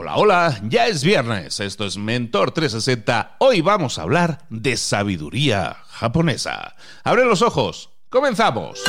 Hola, hola, ya es viernes, esto es Mentor 360, hoy vamos a hablar de sabiduría japonesa. Abre los ojos, comenzamos.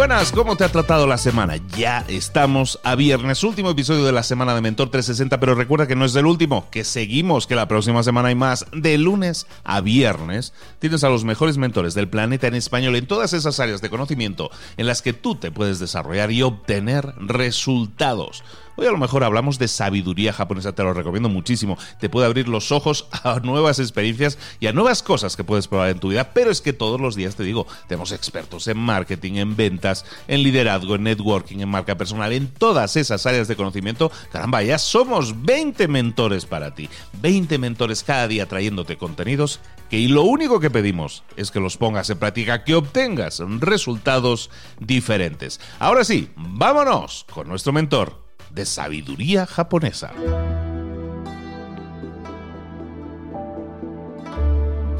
Buenas, ¿cómo te ha tratado la semana? Ya estamos a viernes, último episodio de la semana de Mentor 360, pero recuerda que no es el último, que seguimos, que la próxima semana hay más. De lunes a viernes tienes a los mejores mentores del planeta en español en todas esas áreas de conocimiento en las que tú te puedes desarrollar y obtener resultados. Hoy a lo mejor hablamos de sabiduría japonesa, te lo recomiendo muchísimo. Te puede abrir los ojos a nuevas experiencias y a nuevas cosas que puedes probar en tu vida, pero es que todos los días te digo, tenemos expertos en marketing, en ventas, en liderazgo, en networking, en marca personal, en todas esas áreas de conocimiento. Caramba, ya somos 20 mentores para ti. 20 mentores cada día trayéndote contenidos que lo único que pedimos es que los pongas en práctica, que obtengas resultados diferentes. Ahora sí, vámonos con nuestro mentor de sabiduría japonesa.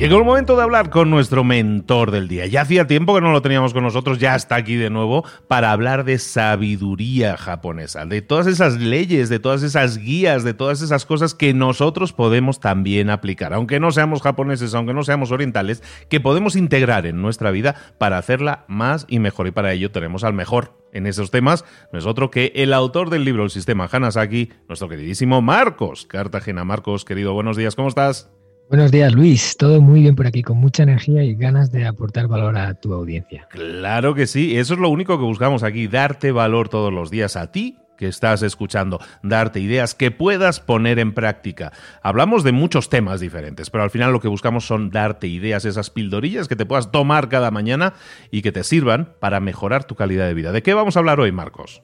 Llegó el momento de hablar con nuestro mentor del día. Ya hacía tiempo que no lo teníamos con nosotros, ya está aquí de nuevo para hablar de sabiduría japonesa, de todas esas leyes, de todas esas guías, de todas esas cosas que nosotros podemos también aplicar, aunque no seamos japoneses, aunque no seamos orientales, que podemos integrar en nuestra vida para hacerla más y mejor. Y para ello tenemos al mejor en esos temas, no es otro que el autor del libro El Sistema Hanasaki, nuestro queridísimo Marcos Cartagena. Marcos, querido, buenos días, ¿cómo estás? Buenos días, Luis. Todo muy bien por aquí, con mucha energía y ganas de aportar valor a tu audiencia. Claro que sí, eso es lo único que buscamos aquí, darte valor todos los días a ti que estás escuchando, darte ideas que puedas poner en práctica. Hablamos de muchos temas diferentes, pero al final lo que buscamos son darte ideas, esas pildorillas que te puedas tomar cada mañana y que te sirvan para mejorar tu calidad de vida. ¿De qué vamos a hablar hoy, Marcos?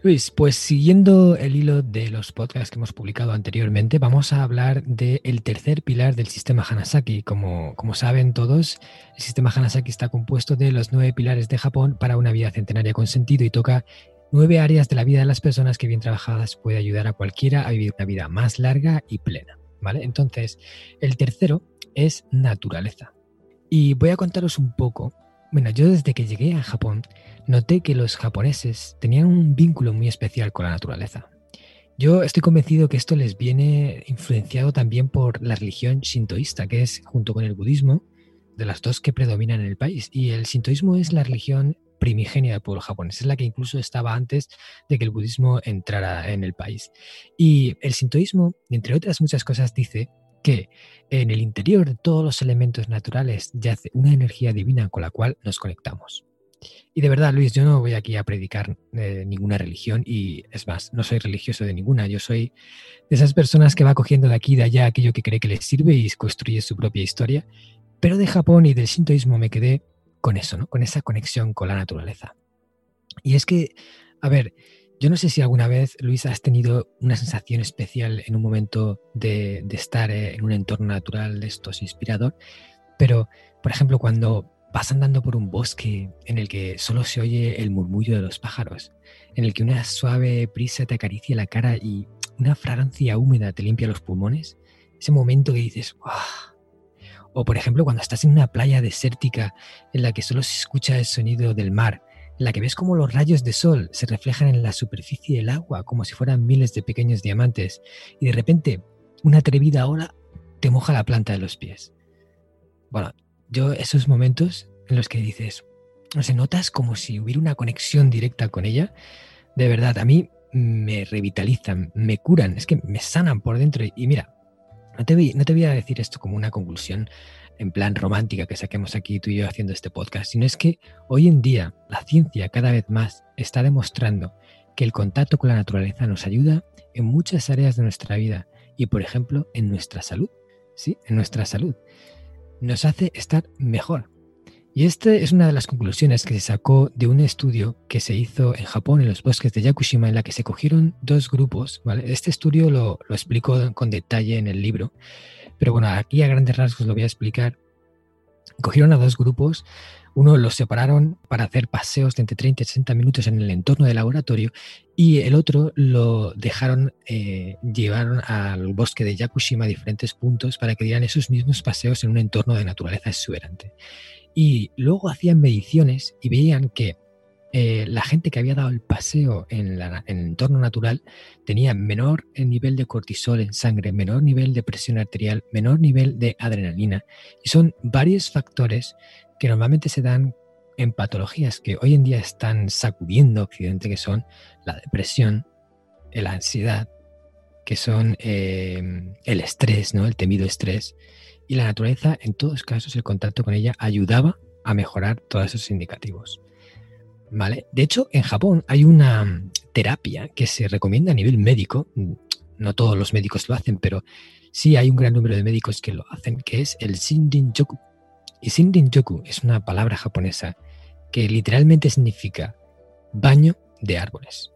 Luis, pues siguiendo el hilo de los podcasts que hemos publicado anteriormente, vamos a hablar del tercer pilar del sistema Hanasaki. Como, como saben todos, el sistema Hanasaki está compuesto de los nueve pilares de Japón para una vida centenaria con sentido y toca nueve áreas de la vida de las personas que bien trabajadas puede ayudar a cualquiera a vivir una vida más larga y plena. ¿vale? Entonces, el tercero es naturaleza. Y voy a contaros un poco. Bueno, yo desde que llegué a Japón noté que los japoneses tenían un vínculo muy especial con la naturaleza. Yo estoy convencido que esto les viene influenciado también por la religión shintoísta, que es, junto con el budismo, de las dos que predominan en el país. Y el shintoísmo es la religión primigenia del pueblo japonés, es la que incluso estaba antes de que el budismo entrara en el país. Y el sintoísmo, entre otras muchas cosas, dice que en el interior de todos los elementos naturales yace una energía divina con la cual nos conectamos. Y de verdad, Luis, yo no voy aquí a predicar eh, ninguna religión y es más, no soy religioso de ninguna. Yo soy de esas personas que va cogiendo de aquí y de allá aquello que cree que les sirve y construye su propia historia. Pero de Japón y del sintoísmo me quedé con eso, ¿no? Con esa conexión con la naturaleza. Y es que, a ver, yo no sé si alguna vez, Luis, has tenido una sensación especial en un momento de, estar eh, en un entorno natural de estos inspirador, pero, por ejemplo, cuando vas andando por un bosque en el que solo se oye el murmullo de los pájaros, en el que una suave brisa te acaricia la cara y una fragancia húmeda te limpia los pulmones, ese momento que dices. O por ejemplo cuando estás en una playa desértica en la que solo se escucha el sonido del mar, la que ves como los rayos de sol se reflejan en la superficie del agua como si fueran miles de pequeños diamantes y de repente una atrevida ola te moja la planta de los pies. Bueno, yo esos momentos en los que dices, no sé, notas como si hubiera una conexión directa con ella, de verdad, a mí me revitalizan, me curan, es que me sanan por dentro. Y mira, no te, voy, no te voy a decir esto como una conclusión en plan romántica que saquemos aquí tú y yo haciendo este podcast, sino es que hoy en día la ciencia cada vez más está demostrando que el contacto con la naturaleza nos ayuda en muchas áreas de nuestra vida y, por ejemplo, en nuestra salud. Sí, en nuestra salud nos hace estar mejor. Y esta es una de las conclusiones que se sacó de un estudio que se hizo en Japón, en los bosques de Yakushima, en la que se cogieron dos grupos. Este estudio lo, lo explico con detalle en el libro, pero bueno, aquí a grandes rasgos lo voy a explicar. cogieron a dos grupos, uno los separaron para hacer paseos de entre 30 y 60 minutos en el entorno del laboratorio y el otro lo dejaron, eh, llevaron al bosque de Yakushima a diferentes puntos para que dieran esos mismos paseos en un entorno de naturaleza exuberante. Y luego hacían mediciones y veían que eh, la gente que había dado el paseo en, el entorno natural tenía menor nivel de cortisol en sangre, menor nivel de presión arterial, menor nivel de adrenalina. Y son varios factores que normalmente se dan en patologías que hoy en día están sacudiendo Occidente, que son la depresión, la ansiedad, que son eh, el estrés, ¿no? el temido estrés. Y la naturaleza, en todos casos, el contacto con ella ayudaba a mejorar todos esos indicativos. De hecho, en Japón hay una terapia que se recomienda a nivel médico. No todos los médicos lo hacen, pero sí hay un gran número de médicos que lo hacen, que es el Shindin-yoku. Y Shindin-yoku es una palabra japonesa que literalmente significa baño de árboles.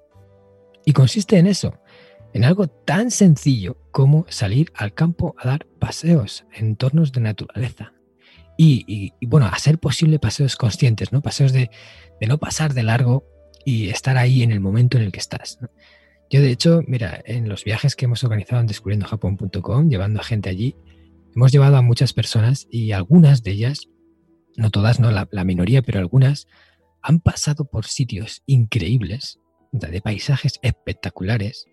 Y consiste en eso, en algo tan sencillo como salir al campo a dar paseos en entornos de naturaleza. Y, bueno, hacer posible paseos conscientes, ¿no? Paseos de, de no pasar de largo y estar ahí en el momento en el que estás. Yo, de hecho, mira, en los viajes que hemos organizado en descubriendojapón.com, llevando a gente allí, hemos llevado a muchas personas y algunas de ellas, no todas, no la, minoría, pero algunas, han pasado por sitios increíbles, de paisajes espectaculares,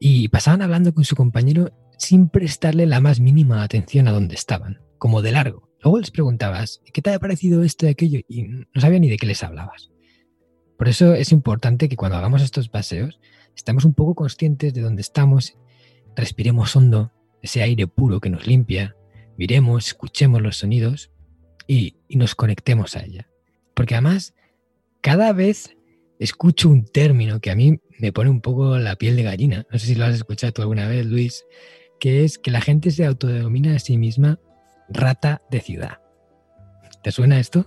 y pasaban hablando con su compañero sin prestarle la más mínima atención a dónde estaban, como de largo. Luego les preguntabas, ¿qué te ha parecido esto y aquello? Y no sabía ni de qué les hablabas. Por eso es importante que cuando hagamos estos paseos estemos un poco conscientes de dónde estamos, respiremos hondo, ese aire puro que nos limpia, miremos, escuchemos los sonidos y, y nos conectemos a ella. Porque además, cada vez escucho un término que a mí me pone un poco la piel de gallina. No sé si lo has escuchado tú alguna vez, Luis, que es que la gente se autodenomina a sí misma rata de ciudad. ¿Te suena esto?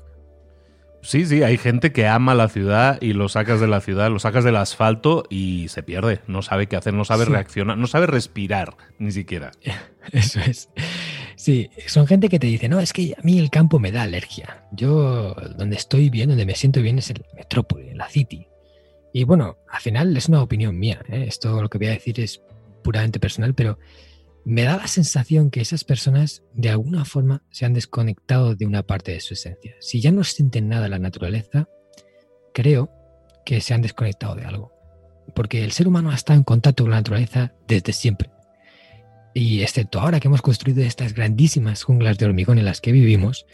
Sí, sí, hay gente que ama la ciudad y lo sacas de la ciudad, lo sacas del asfalto y se pierde. No sabe qué hacer, no sabe reaccionar, no sabe respirar ni siquiera. Eso es. Sí, son gente que te dice, no, es que a mí el campo me da alergia. Yo donde estoy bien, donde me siento bien es en la metrópoli, la city. Y bueno, al final es una opinión mía. ¿eh? Esto lo que voy a decir es puramente personal, pero me da la sensación que esas personas de alguna forma se han desconectado de una parte de su esencia. Si ya no sienten nada la naturaleza, creo que se han desconectado de algo. Porque el ser humano ha estado en contacto con la naturaleza desde siempre. Y excepto ahora que hemos construido estas grandísimas junglas de hormigón en las que vivimos,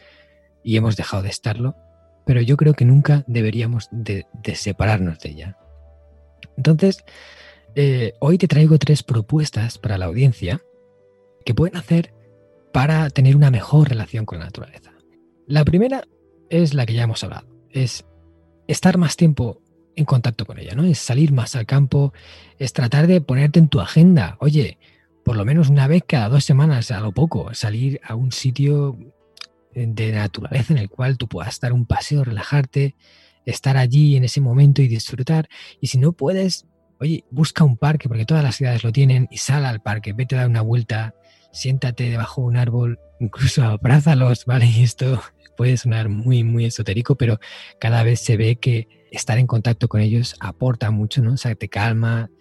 y hemos dejado de estarlo, pero yo creo que nunca deberíamos de, separarnos de ella. Entonces, eh, hoy te traigo tres propuestas para la audiencia que pueden hacer para tener una mejor relación con la naturaleza. La primera es la que ya hemos hablado, es estar más tiempo en contacto con ella, ¿no? Es salir más al campo, es tratar de ponerte en tu agenda, oye, por lo menos una vez cada dos semanas, a lo poco, salir a un sitio de naturaleza en el cual tú puedas dar un paseo, relajarte, estar allí en ese momento y disfrutar. Y si no puedes, oye, busca un parque, porque todas las ciudades lo tienen, y sal al parque, vete a dar una vuelta, siéntate debajo de un árbol, incluso abrázalos, ¿vale? Y esto puede sonar muy, muy esotérico, pero cada vez se ve que estar en contacto con ellos aporta mucho, ¿no? O sea, te calma.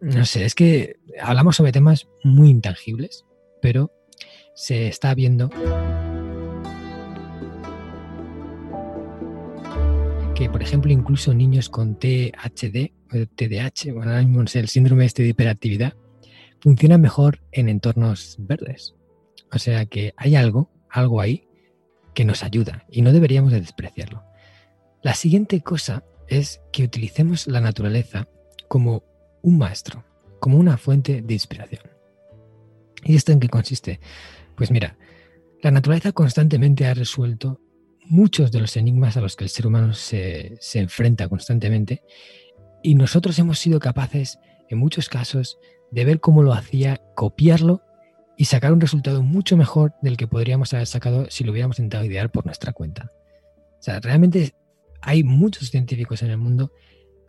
No sé, es que hablamos sobre temas muy intangibles, pero se está viendo que, por ejemplo, incluso niños con THD, TDAH, bueno, ahora el síndrome este de hiperactividad, funciona mejor en entornos verdes. O sea que hay algo, algo ahí que nos ayuda y no deberíamos de despreciarlo. La siguiente cosa es que utilicemos la naturaleza como un maestro, como una fuente de inspiración. ¿Y esto en qué consiste? Pues mira, la naturaleza constantemente ha resuelto muchos de los enigmas a los que el ser humano se, se enfrenta constantemente y nosotros hemos sido capaces, en muchos casos, de ver cómo lo hacía, copiarlo y sacar un resultado mucho mejor del que podríamos haber sacado si lo hubiéramos intentado idear por nuestra cuenta. O sea, realmente hay muchos científicos en el mundo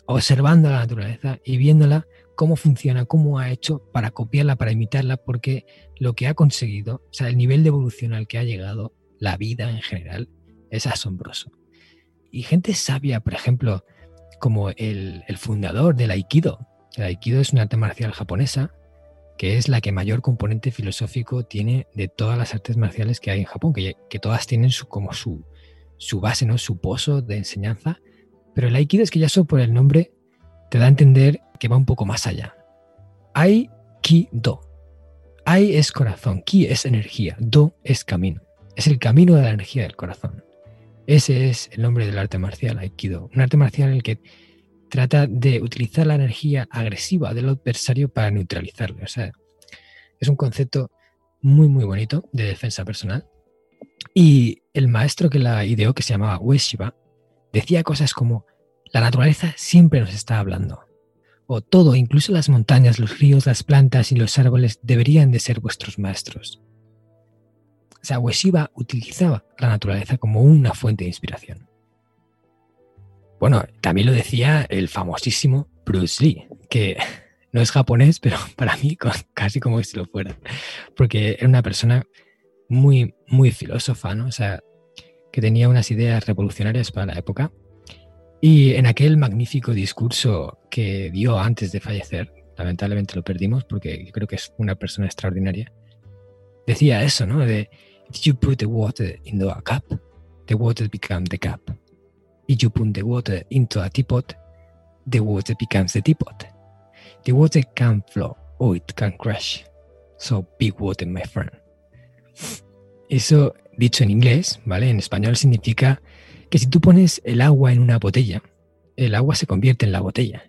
observando la naturaleza y viéndola cómo funciona, cómo ha hecho para copiarla, para imitarla, porque lo que ha conseguido, o sea, el nivel de evolución al que ha llegado la vida en general, es asombroso. Y gente sabia, por ejemplo, como el, fundador del Aikido. El Aikido es una arte marcial japonesa que es la que mayor componente filosófico tiene de todas las artes marciales que hay en Japón, que, todas tienen su, como su, su base, ¿no? su pozo de enseñanza. Pero el Aikido es que ya solo por el nombre te da a entender que va un poco más allá. Ai Ki Do. Ai es corazón, Ki es energía, Do es camino. Es el camino de la energía del corazón. Ese es el nombre del arte marcial, Aikido. Un arte marcial en el que trata de utilizar la energía agresiva del adversario para neutralizarlo. O sea, es un concepto muy, muy bonito de defensa personal. Y el maestro que la ideó, que se llamaba Ueshiba, decía cosas como, la naturaleza siempre nos está hablando. O todo, incluso las montañas, los ríos, las plantas y los árboles deberían de ser vuestros maestros. Sea, Ueshiba utilizaba la naturaleza como una fuente de inspiración. Bueno, también lo decía el famosísimo Bruce Lee, que no es japonés, pero para mí casi como si lo fuera, porque era una persona muy, muy filósofa, ¿no? O sea, que tenía unas ideas revolucionarias para la época. Y en aquel magnífico discurso que dio antes de fallecer, lamentablemente lo perdimos porque creo que es una persona extraordinaria, decía eso, ¿no? De, if you put the water into a cup, the water becomes the cup. If you put the water into a teapot, the water becomes the teapot. The water can flow or it can crash. So big water, my friend. Eso, dicho en inglés, ¿vale? En español significa que si tú pones el agua en una botella, el agua se convierte en la botella.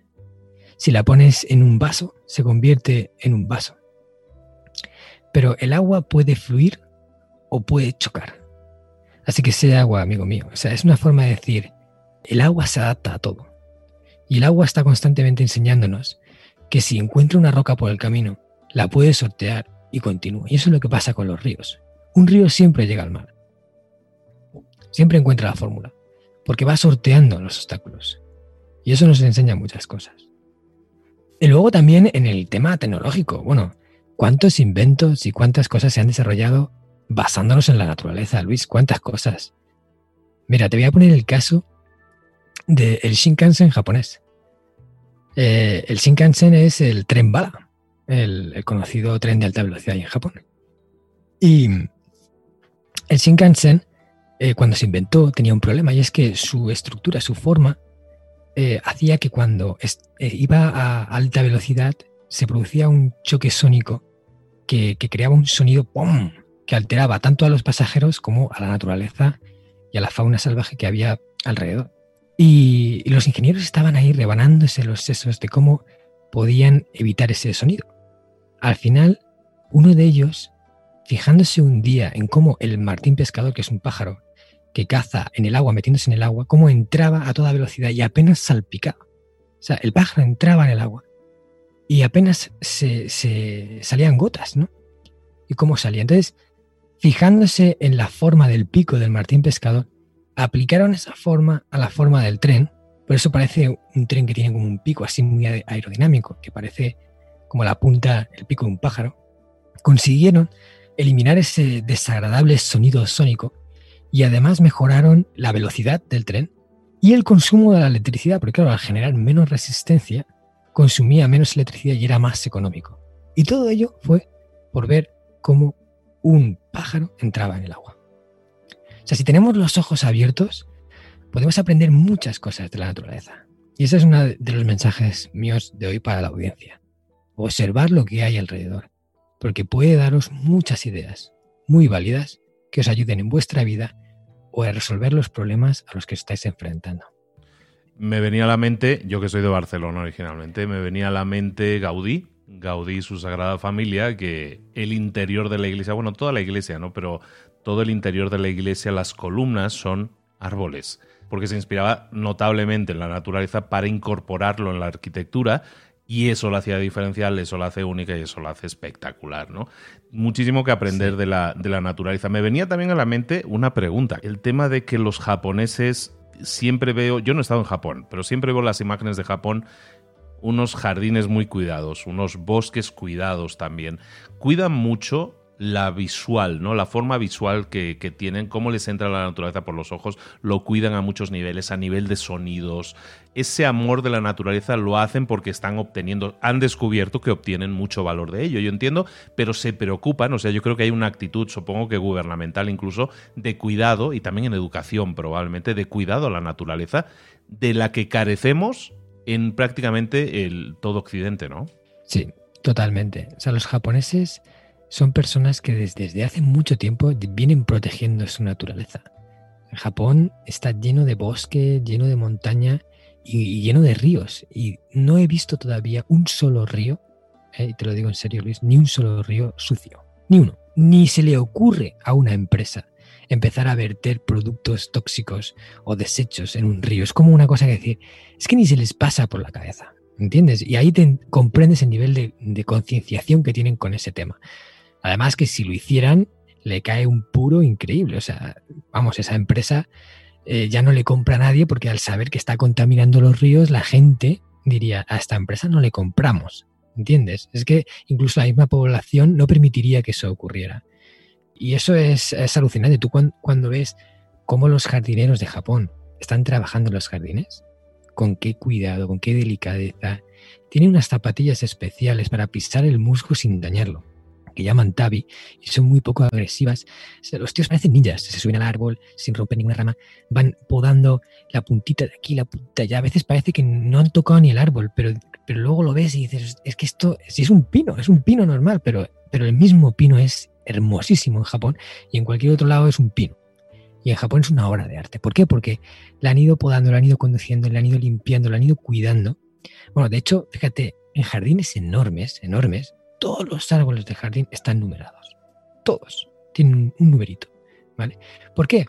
Si la pones en un vaso, se convierte en un vaso. Pero el agua puede fluir o puede chocar. Así que sea agua, amigo mío. O sea, es una forma de decir, el agua se adapta a todo. Y el agua está constantemente enseñándonos que si encuentra una roca por el camino, la puede sortear y continúa. Y eso es lo que pasa con los ríos. Un río siempre llega al mar. Siempre encuentra la fórmula. Porque va sorteando los obstáculos. Y eso nos enseña muchas cosas. Y luego también en el tema tecnológico. Bueno, ¿cuántos inventos y cuántas cosas se han desarrollado basándonos en la naturaleza, Luis, cuántas cosas. Mira, te voy a poner el caso del Shinkansen japonés. Eh, el Shinkansen es el tren bala, el, conocido tren de alta velocidad en Japón. Y el Shinkansen, eh, cuando se inventó, tenía un problema y es que su estructura, su forma, eh, hacía que cuando iba a alta velocidad se producía un choque sónico que, que creaba un sonido ¡pum! Que alteraba tanto a los pasajeros como a la naturaleza y a la fauna salvaje que había alrededor. Y, los ingenieros estaban ahí rebanándose los sesos de cómo podían evitar ese sonido. Al final, uno de ellos, fijándose un día en cómo el martín pescador, que es un pájaro que caza en el agua, metiéndose en el agua, cómo entraba a toda velocidad y apenas salpicaba. O sea, el pájaro entraba en el agua y apenas se, se salían gotas, ¿no? Y cómo salía. Entonces, fijándose en la forma del pico del martín pescador, aplicaron esa forma a la forma del tren. Por eso parece un tren que tiene como un pico así muy aerodinámico, que parece como la punta, el pico de un pájaro. Consiguieron eliminar ese desagradable sonido sónico y además mejoraron la velocidad del tren y el consumo de la electricidad, porque claro, al generar menos resistencia, consumía menos electricidad y era más económico. Y todo ello fue por ver cómo un pájaro entraba en el agua. O sea, si tenemos los ojos abiertos, podemos aprender muchas cosas de la naturaleza. Y ese es uno de los mensajes míos de hoy para la audiencia. Observar lo que hay alrededor, porque puede daros muchas ideas muy válidas que os ayuden en vuestra vida o a resolver los problemas a los que estáis enfrentando. Me venía a la mente, yo que soy de Barcelona originalmente, me venía a la mente Gaudí, Gaudí y su Sagrada Familia, que el interior de la iglesia, bueno, toda la iglesia, ¿no? Pero todo el interior de la iglesia, las columnas son árboles, porque se inspiraba notablemente en la naturaleza para incorporarlo en la arquitectura y eso lo hacía diferencial, eso lo hace única y eso lo hace espectacular, ¿no? Muchísimo que aprender de, la, de la naturaleza. Me venía también a la mente una pregunta, el tema de que los japoneses siempre veo, yo no he estado en Japón, pero siempre veo las imágenes de Japón unos jardines muy cuidados, unos bosques cuidados también. Cuidan mucho la visual, ¿no? La forma visual que, tienen, cómo les entra la naturaleza por los ojos, lo cuidan a muchos niveles, a nivel de sonidos. Ese amor de la naturaleza lo hacen porque están obteniendo, han descubierto que obtienen mucho valor de ello, yo entiendo, pero se preocupan, o sea, yo creo que hay una actitud, supongo que gubernamental incluso, de cuidado y también en educación probablemente, de cuidado a la naturaleza, de la que carecemos en prácticamente el todo Occidente, ¿no? Sí, totalmente. O sea, los japoneses son personas que desde, hace mucho tiempo vienen protegiendo su naturaleza. Japón está lleno de bosque, lleno de montaña y, lleno de ríos. Y no he visto todavía un solo río, eh, y te lo digo en serio Luis, ni un solo río sucio. Ni uno. Ni se le ocurre a una empresa empezar a verter productos tóxicos o desechos en un río. Es como una cosa que decir, es que ni se les pasa por la cabeza. ¿Entiendes? Y ahí te comprendes el nivel de concienciación que tienen con ese tema. Además que si lo hicieran, le cae un puro increíble. O sea, vamos, esa empresa eh, ya no le compra a nadie porque al saber que está contaminando los ríos, la gente diría, a esta empresa no le compramos. ¿Entiendes? Es que incluso la misma población no permitiría que eso ocurriera. Y eso es, alucinante. Tú cuando, ves cómo los jardineros de Japón están trabajando en los jardines, con qué cuidado, con qué delicadeza. Tienen unas zapatillas especiales para pisar el musgo sin dañarlo que llaman tabi y son muy poco agresivas. Los tíos parecen ninjas, se suben al árbol sin romper ninguna rama, van podando la puntita de aquí, la puntita allá. A veces parece que no han tocado ni el árbol, pero, pero luego lo ves y dices, es que esto si es un pino, es un pino normal, pero, pero el mismo pino es hermosísimo en Japón y en cualquier otro lado es un pino. Y en Japón es una obra de arte. ¿Por qué? Porque la han ido podando, la han ido conduciendo, la han ido limpiando, la han ido cuidando. Bueno, de hecho, fíjate, en jardines enormes, enormes, todos los árboles de jardín están numerados. Todos. Tienen un numerito. ¿Vale? ¿Por qué?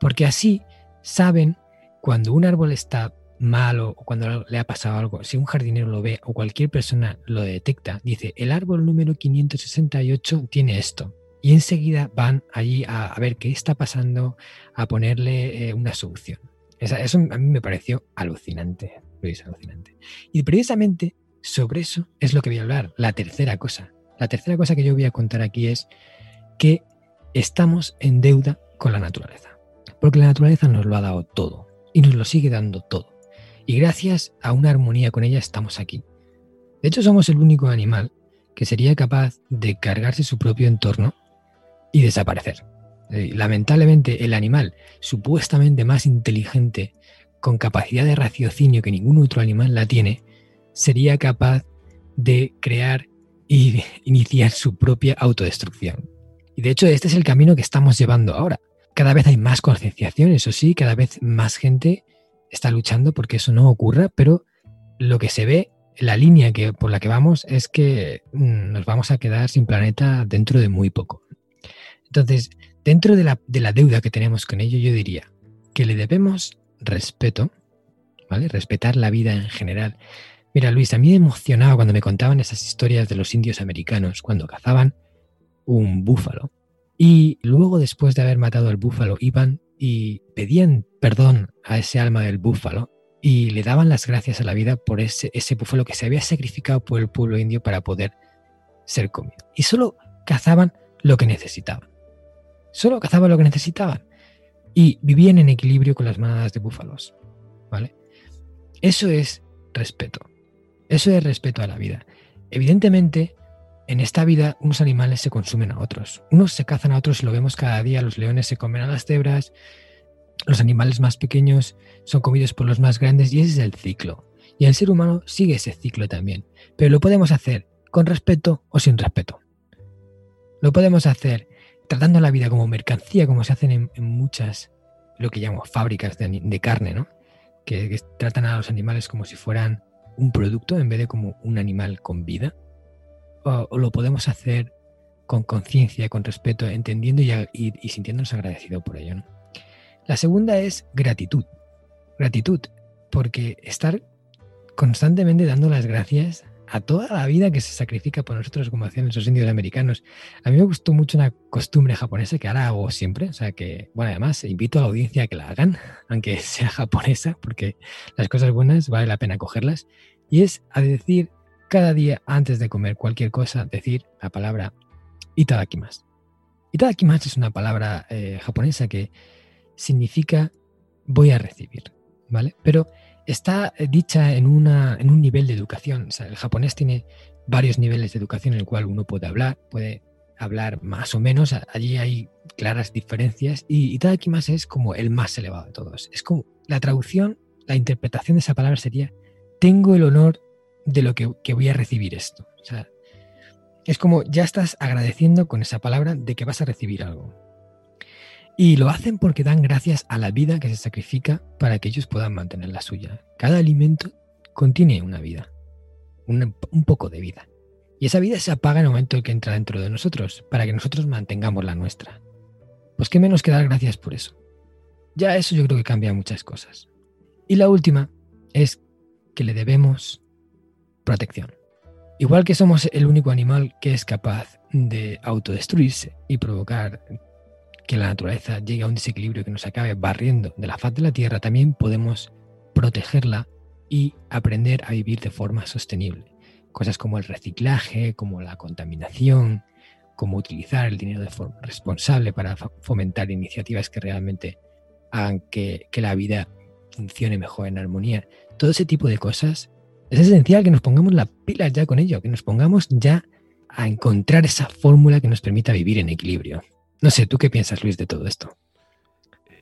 Porque así saben cuando un árbol está malo o cuando le ha pasado algo, si un jardinero lo ve o cualquier persona lo detecta, dice, el árbol número 568 tiene esto. Y enseguida van allí a, ver qué está pasando, a ponerle eh, una solución. eso a mí me pareció alucinante, Luis, alucinante. Y precisamente sobre eso es lo que voy a hablar, la tercera cosa. La tercera cosa que yo voy a contar aquí es que estamos en deuda con la naturaleza. Porque la naturaleza nos lo ha dado todo y nos lo sigue dando todo. Y gracias a una armonía con ella estamos aquí. De hecho, somos el único animal que sería capaz de cargarse su propio entorno y desaparecer. Eh, lamentablemente, el animal supuestamente más inteligente, con capacidad de raciocinio que ningún otro animal la tiene, sería capaz de crear y iniciar su propia autodestrucción. Y de hecho este es el camino que estamos llevando ahora. Cada vez hay más concienciación, eso sí, cada vez más gente está luchando porque eso no ocurra, pero lo que se ve, la línea que, por la que vamos es que mm, nos vamos a quedar sin planeta dentro de muy poco. Entonces, dentro de la, de la deuda que tenemos con ello, yo diría que le debemos respeto, ¿vale? Respetar la vida en general, Mira, Luis, a mí me emocionaba cuando me contaban esas historias de los indios americanos cuando cazaban un búfalo. Y luego, después de haber matado al búfalo, iban y pedían perdón a ese alma del búfalo y le daban las gracias a la vida por ese, ese búfalo que se había sacrificado por el pueblo indio para poder ser comido. Y solo cazaban lo que necesitaban. Solo cazaban lo que necesitaban. Y vivían en equilibrio con las manadas de búfalos. ¿Vale? Eso es respeto. Eso es respeto a la vida. Evidentemente, en esta vida unos animales se consumen a otros. Unos se cazan a otros y lo vemos cada día. Los leones se comen a las cebras, los animales más pequeños son comidos por los más grandes y ese es el ciclo. Y el ser humano sigue ese ciclo también. Pero lo podemos hacer con respeto o sin respeto. Lo podemos hacer tratando la vida como mercancía, como se hacen en, muchas, lo que llamo fábricas de, carne, ¿no? que tratan a los animales como si fueran un producto en vez de como un animal con vida? ¿O, lo podemos hacer con conciencia, con respeto, entendiendo y, sintiéndonos agradecidos por ello? La segunda es gratitud. Gratitud, porque estar constantemente dando las gracias a toda la vida que se sacrifica por nosotros, como hacían esos indios americanos. A mí me gustó mucho una costumbre japonesa que ahora hago siempre, o sea que, bueno, además invito a la audiencia a que la hagan, aunque sea japonesa, porque las cosas buenas vale la pena cogerlas, y es a decir cada día antes de comer cualquier cosa, decir la palabra itadakimasu. Itadakimasu es una palabra eh, japonesa que significa voy a recibir, ¿vale? Pero está eh, dicha en, una, en un nivel de educación. el japonés tiene varios niveles de educación en el cual uno puede hablar, puede hablar más o menos, allí hay claras diferencias y Itadakimasu es como el más elevado de todos. Es como la traducción, la interpretación de esa palabra sería tengo el honor de lo que, que voy a recibir esto. Es como ya estás agradeciendo con esa palabra de que vas a recibir algo. Y lo hacen porque dan gracias a la vida que se sacrifica para que ellos puedan mantener la suya. Cada alimento contiene una vida, un, poco de vida. Y esa vida se apaga en el momento en que entra dentro de nosotros, para que nosotros mantengamos la nuestra. Pues qué menos que dar gracias por eso. Ya eso yo creo que cambia muchas cosas. Y la última es que le debemos protección. Igual que somos el único animal que es capaz de autodestruirse y provocar que la naturaleza llegue a un desequilibrio que nos acabe barriendo de la faz de la Tierra, también podemos protegerla y aprender a vivir de forma sostenible. Cosas como el reciclaje, como la contaminación, como utilizar el dinero de forma responsable para fomentar iniciativas que realmente hagan que, que la vida funcione mejor en armonía. Todo ese tipo de cosas es esencial que nos pongamos las pilas ya con ello, que nos pongamos ya a encontrar esa fórmula que nos permita vivir en equilibrio. No sé, ¿tú qué piensas, Luis, de todo esto?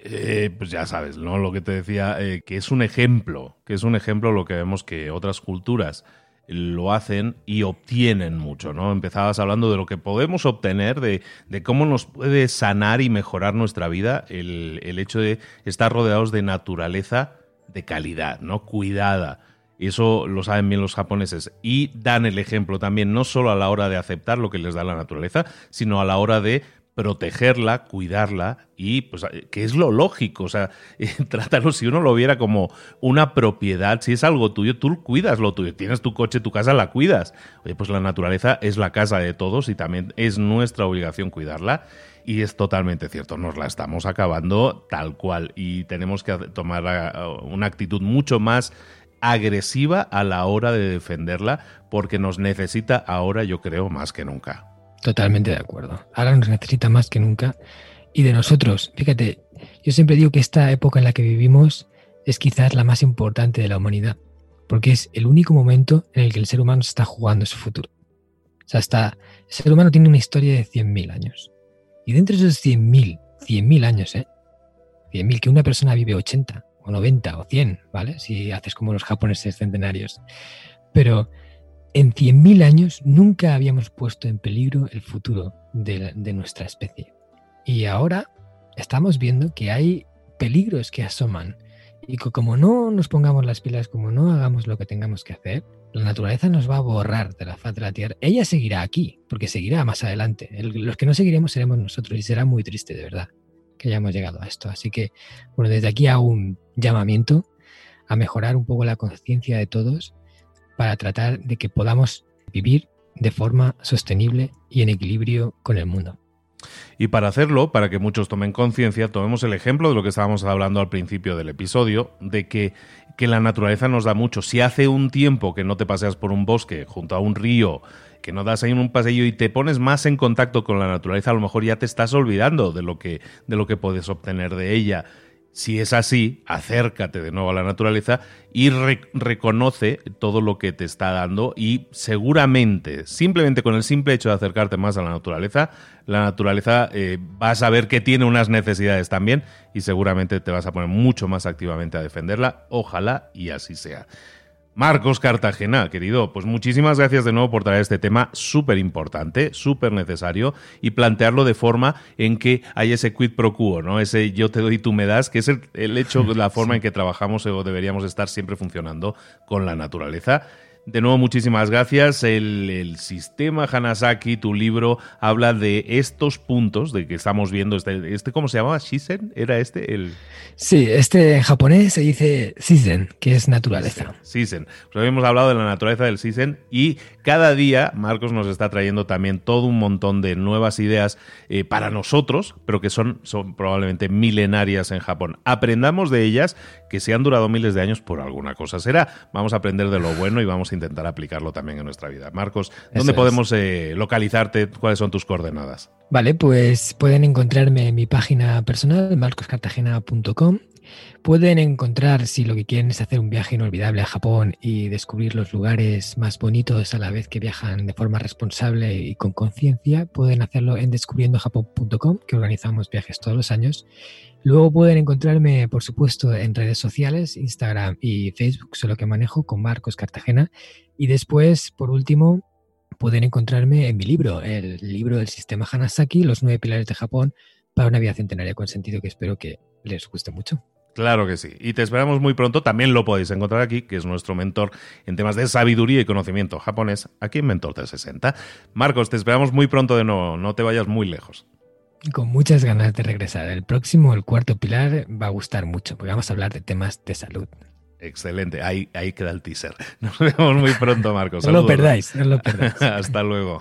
Eh, pues ya sabes, ¿no? Lo que te decía, eh, que es un ejemplo, que es un ejemplo lo que vemos que otras culturas lo hacen y obtienen mucho, ¿no? Empezabas hablando de lo que podemos obtener, de, cómo nos puede sanar y mejorar nuestra vida el, el, hecho de estar rodeados de naturaleza de calidad, ¿no? Cuidada. Y eso lo saben bien los japoneses. Y dan el ejemplo también, no solo a la hora de aceptar lo que les da la naturaleza, sino a la hora de protegerla, cuidarla y pues que es lo lógico, o sea, trátalo si uno lo viera como una propiedad, si es algo tuyo, tú cuidas lo tuyo, tienes tu coche, tu casa, la cuidas. Oye, pues la naturaleza es la casa de todos y también es nuestra obligación cuidarla y es totalmente cierto, nos la estamos acabando tal cual y tenemos que tomar una actitud mucho más agresiva a la hora de defenderla porque nos necesita ahora, yo creo, más que nunca. Totalmente de acuerdo. Ahora nos necesita más que nunca. Y de nosotros, fíjate, yo siempre digo que esta época en la que vivimos es quizás la más importante de la humanidad, porque es el único momento en el que el ser humano está jugando su futuro. O sea, está, el ser humano tiene una historia de 100.000 años. Y dentro de esos 100.000, 100.000 años, ¿eh? 100.000, que una persona vive 80 o 90 o 100, ¿vale? Si haces como los japoneses centenarios. Pero en 100.000 años nunca habíamos puesto en peligro el futuro de, nuestra especie. Y ahora estamos viendo que hay peligros que asoman y como no nos pongamos las pilas, como no hagamos lo que tengamos que hacer, la naturaleza nos va a borrar de la faz de la Tierra. Ella seguirá aquí, porque seguirá más adelante. los que no seguiremos seremos nosotros y será muy triste, de verdad, que hayamos llegado a esto. Así que, bueno, desde aquí hago un llamamiento a mejorar un poco la conciencia de todos para tratar de que podamos vivir de forma sostenible y en equilibrio con el mundo. Y para hacerlo, para que muchos tomen conciencia, tomemos el ejemplo de lo que estábamos hablando al principio del episodio, de que, que, la naturaleza nos da mucho. Si hace un tiempo que no te paseas por un bosque, junto a un río, que no das ahí un paseo y te pones más en contacto con la naturaleza, a lo mejor ya te estás olvidando de lo que, de lo que puedes obtener de ella. Si es así, acércate de nuevo a la naturaleza y reconoce todo lo que te está dando y seguramente, simplemente con el simple hecho de acercarte más a la naturaleza, la naturaleza eh, va a saber que tiene unas necesidades también y seguramente te vas a poner mucho más activamente a defenderla. Ojalá y así sea. Marcos Cartagena, querido, pues muchísimas gracias de nuevo por traer este tema súper importante, súper necesario y plantearlo de forma en que hay ese quid pro quo, ¿no? Ese yo te doy y tú me das, que es el, el hecho, la forma en que trabajamos o deberíamos estar siempre funcionando con la naturaleza. De nuevo, muchísimas gracias. El, sistema Hanasaki, tu libro, habla de estos puntos de que estamos viendo. Este, este ¿Cómo se llamaba? ¿Shisen? ¿Era este? El... Sí, este en japonés se dice Shisen, que es naturaleza. Shisen. Pues habíamos hablado de la naturaleza del Shisen y cada día Marcos nos está trayendo también todo un montón de nuevas ideas eh, para nosotros, pero que son, son probablemente milenarias en Japón. Aprendamos de ellas que si han durado miles de años, por alguna cosa será. Vamos a aprender de lo bueno y vamos a intentar aplicarlo también en nuestra vida. Marcos, ¿dónde podemos eh, localizarte? ¿Cuáles son tus coordenadas? Vale, pues pueden encontrarme en mi página personal, marcoscartagena.com Pueden encontrar, si lo que quieren es hacer un viaje inolvidable a Japón y descubrir los lugares más bonitos a la vez que viajan de forma responsable y con conciencia, pueden hacerlo en descubriendojapón.com, que organizamos viajes todos los años. Luego pueden encontrarme, por supuesto, en redes sociales, Instagram y Facebook, solo que manejo con Marcos Cartagena. Y después, por último, pueden encontrarme en mi libro, el libro del sistema Hanasaki, Los nueve pilares de Japón para una vida centenaria con sentido, que espero que les guste mucho. Claro que sí. Y te esperamos muy pronto. También lo podéis encontrar aquí, que es nuestro mentor en temas de sabiduría y conocimiento japonés, aquí en Mentor 360. Marcos, te esperamos muy pronto de nuevo. No te vayas muy lejos. Con muchas ganas de regresar. El próximo, el cuarto pilar, va a gustar mucho, porque vamos a hablar de temas de salud. Excelente. Ahí, ahí queda el teaser. Nos vemos muy pronto, Marcos. no lo perdáis, no lo perdáis. Hasta luego.